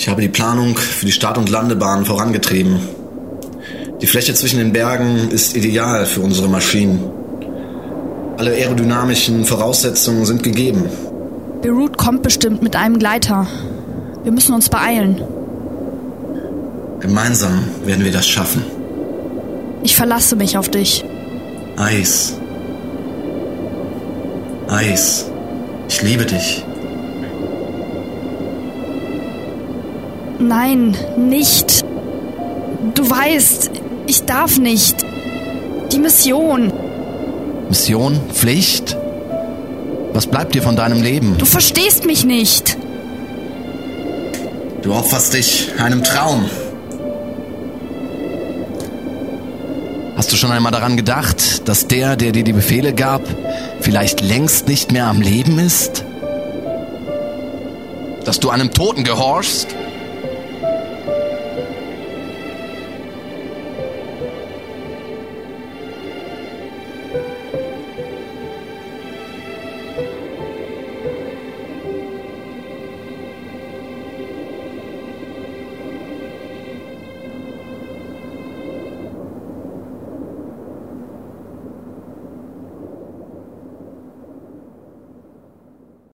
Ich habe die Planung für die Start- und Landebahn vorangetrieben. Die Fläche zwischen den Bergen ist ideal für unsere Maschinen. Alle aerodynamischen Voraussetzungen sind gegeben. Beirut kommt bestimmt mit einem Gleiter. Wir müssen uns beeilen. Gemeinsam werden wir das schaffen. Ich verlasse mich auf dich. Eis. Eis. Ich liebe dich. Nein, nicht. Du weißt, ich darf nicht. Die Mission. Mission? Pflicht? Was bleibt dir von deinem Leben? Du verstehst mich nicht. Du opferst dich einem Traum. Hast du schon einmal daran gedacht, dass der, der dir die Befehle gab, vielleicht längst nicht mehr am Leben ist? Dass du einem Toten gehorchst?